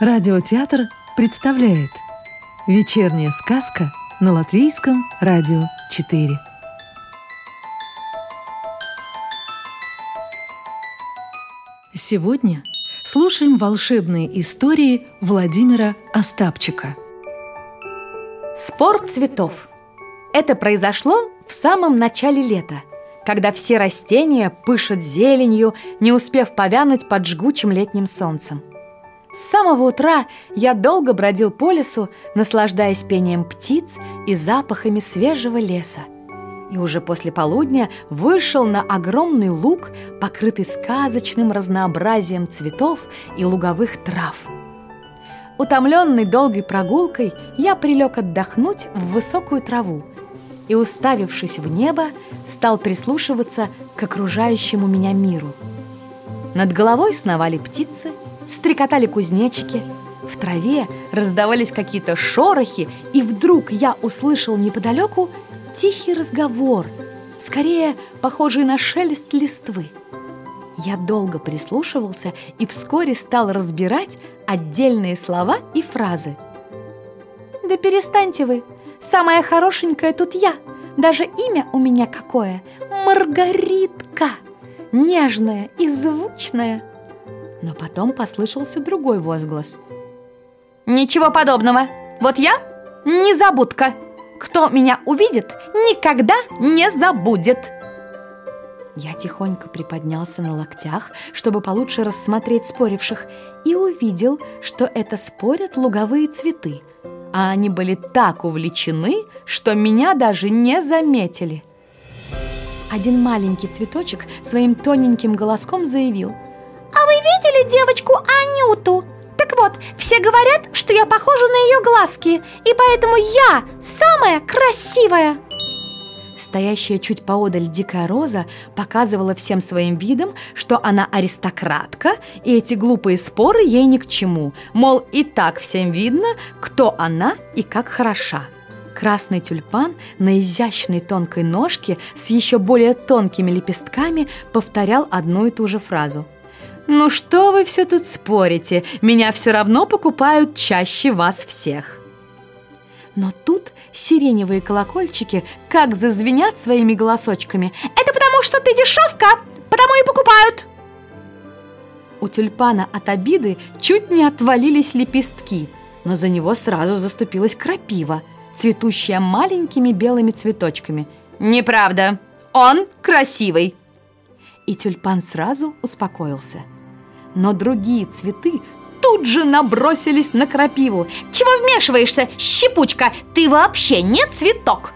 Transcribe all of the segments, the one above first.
Радиотеатр представляет Вечерняя сказка на Латвийском радио 4 Сегодня слушаем волшебные истории Владимира Остапчика. Спор цветов. Это произошло в самом начале лета когда все растения пышут зеленью, не успев повянуть под жгучим летним солнцем. С самого утра я долго бродил по лесу, наслаждаясь пением птиц и запахами свежего леса. И уже после полудня вышел на огромный луг, покрытый сказочным разнообразием цветов и луговых трав. Утомленный долгой прогулкой, я прилег отдохнуть в высокую траву и, уставившись в небо, стал прислушиваться к окружающему меня миру. Над головой сновали птицы, стрекотали кузнечики, в траве раздавались какие-то шорохи, и вдруг я услышал неподалеку тихий разговор, скорее похожий на шелест листвы. Я долго прислушивался и вскоре стал разбирать отдельные слова и фразы. «Да перестаньте вы! Самая хорошенькая тут я!» Даже имя у меня какое – Маргаритка, нежная и звучная. Но потом послышался другой возглас. Ничего подобного. Вот я незабудка. Кто меня увидит, никогда не забудет. Я тихонько приподнялся на локтях, чтобы получше рассмотреть споривших, и увидел, что это спорят луговые цветы – а они были так увлечены, что меня даже не заметили. Один маленький цветочек своим тоненьким голоском заявил. «А вы видели девочку Анюту? Так вот, все говорят, что я похожа на ее глазки, и поэтому я самая красивая!» Стоящая чуть поодаль дикая роза показывала всем своим видом, что она аристократка, и эти глупые споры ей ни к чему. Мол, и так всем видно, кто она и как хороша. Красный тюльпан на изящной тонкой ножке с еще более тонкими лепестками повторял одну и ту же фразу. «Ну что вы все тут спорите? Меня все равно покупают чаще вас всех!» Но тут сиреневые колокольчики как зазвенят своими голосочками. «Это потому, что ты дешевка, потому и покупают!» У тюльпана от обиды чуть не отвалились лепестки, но за него сразу заступилась крапива, цветущая маленькими белыми цветочками. «Неправда! Он красивый!» И тюльпан сразу успокоился. Но другие цветы тут же набросились на крапиву. «Чего вмешиваешься, щепучка? Ты вообще не цветок!»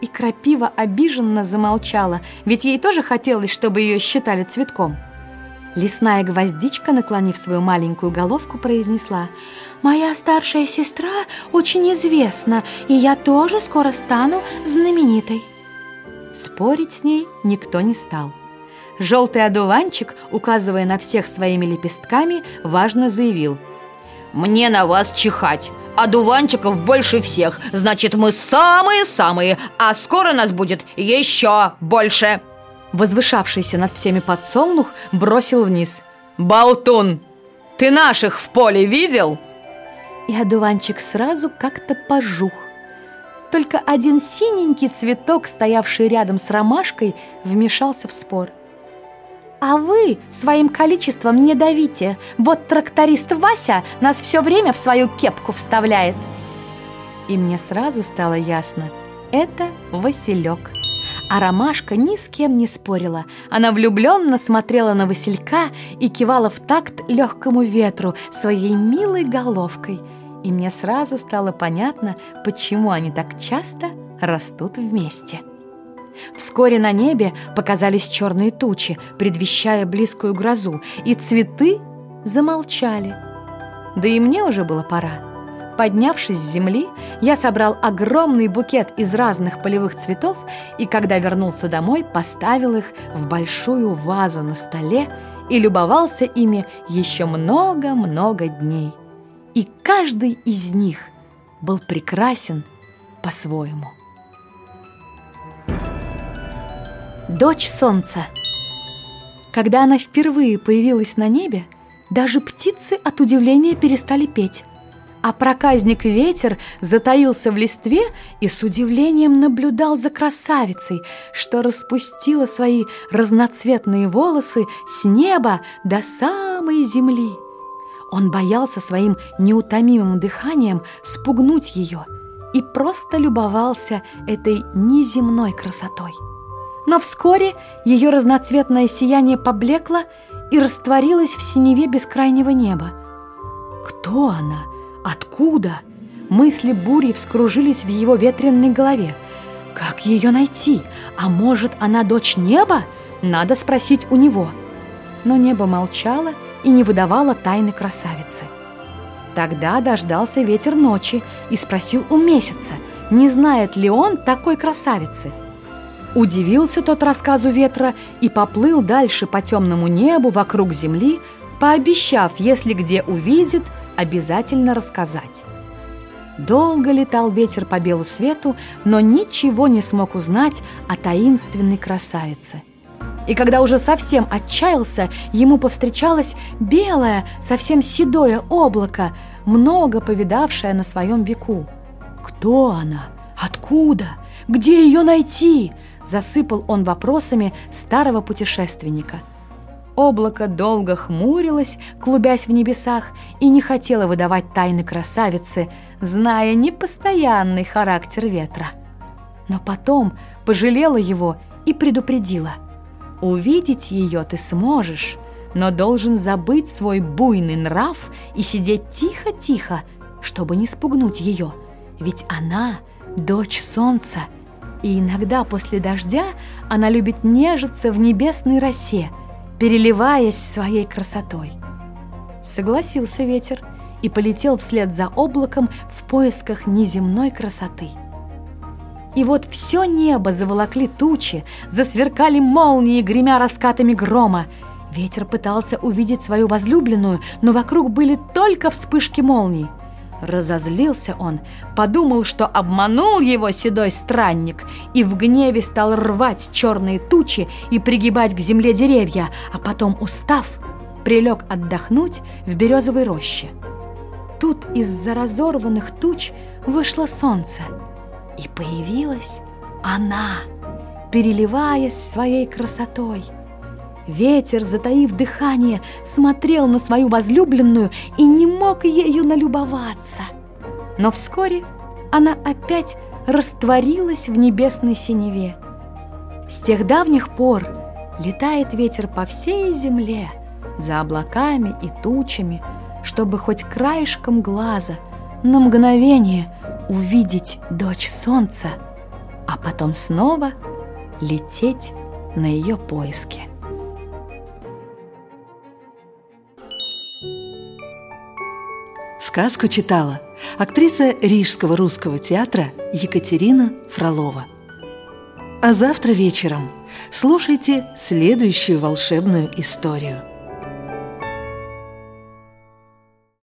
И крапива обиженно замолчала, ведь ей тоже хотелось, чтобы ее считали цветком. Лесная гвоздичка, наклонив свою маленькую головку, произнесла «Моя старшая сестра очень известна, и я тоже скоро стану знаменитой». Спорить с ней никто не стал. Желтый одуванчик, указывая на всех своими лепестками, важно заявил «Мне на вас чихать! Одуванчиков больше всех, значит, мы самые-самые, а скоро нас будет еще больше!» Возвышавшийся над всеми подсолнух бросил вниз «Болтун! Ты наших в поле видел?» И одуванчик сразу как-то пожух. Только один синенький цветок, стоявший рядом с ромашкой, вмешался в спор – а вы своим количеством не давите. Вот тракторист Вася нас все время в свою кепку вставляет. И мне сразу стало ясно. Это Василек. А Ромашка ни с кем не спорила. Она влюбленно смотрела на Василька и кивала в такт легкому ветру своей милой головкой. И мне сразу стало понятно, почему они так часто растут вместе. Вскоре на небе показались черные тучи, предвещая близкую грозу, и цветы замолчали. Да и мне уже было пора. Поднявшись с земли, я собрал огромный букет из разных полевых цветов и, когда вернулся домой, поставил их в большую вазу на столе и любовался ими еще много-много дней. И каждый из них был прекрасен по-своему. Дочь солнца. Когда она впервые появилась на небе, даже птицы от удивления перестали петь. А проказник ветер затаился в листве и с удивлением наблюдал за красавицей, что распустила свои разноцветные волосы с неба до самой земли. Он боялся своим неутомимым дыханием спугнуть ее и просто любовался этой неземной красотой. Но вскоре ее разноцветное сияние поблекло и растворилось в синеве бескрайнего неба. Кто она? Откуда? Мысли бури вскружились в его ветренной голове. Как ее найти? А может, она дочь неба? Надо спросить у него. Но небо молчало и не выдавало тайны красавицы. Тогда дождался ветер ночи и спросил у месяца, не знает ли он такой красавицы. Удивился тот рассказу ветра и поплыл дальше по темному небу вокруг земли, пообещав, если где увидит, обязательно рассказать. Долго летал ветер по белу свету, но ничего не смог узнать о таинственной красавице. И когда уже совсем отчаялся, ему повстречалось белое, совсем седое облако, много повидавшее на своем веку. Кто она? Откуда? Где ее найти? Засыпал он вопросами старого путешественника – Облако долго хмурилось, клубясь в небесах, и не хотело выдавать тайны красавицы, зная непостоянный характер ветра. Но потом пожалела его и предупредила. «Увидеть ее ты сможешь, но должен забыть свой буйный нрав и сидеть тихо-тихо, чтобы не спугнуть ее, ведь она — дочь солнца, и иногда после дождя она любит нежиться в небесной росе — переливаясь своей красотой. Согласился ветер и полетел вслед за облаком в поисках неземной красоты. И вот все небо заволокли тучи, засверкали молнии, гремя раскатами грома. Ветер пытался увидеть свою возлюбленную, но вокруг были только вспышки молний – Разозлился он, подумал, что обманул его седой странник, и в гневе стал рвать черные тучи и пригибать к земле деревья, а потом, устав, прилег отдохнуть в березовой роще. Тут из-за разорванных туч вышло солнце, и появилась она, переливаясь своей красотой – Ветер, затаив дыхание, смотрел на свою возлюбленную и не мог ею налюбоваться. Но вскоре она опять растворилась в небесной синеве. С тех давних пор летает ветер по всей земле, за облаками и тучами, чтобы хоть краешком глаза на мгновение увидеть дочь солнца, а потом снова лететь на ее поиски. Сказку читала актриса Рижского русского театра Екатерина Фролова. А завтра вечером слушайте следующую волшебную историю –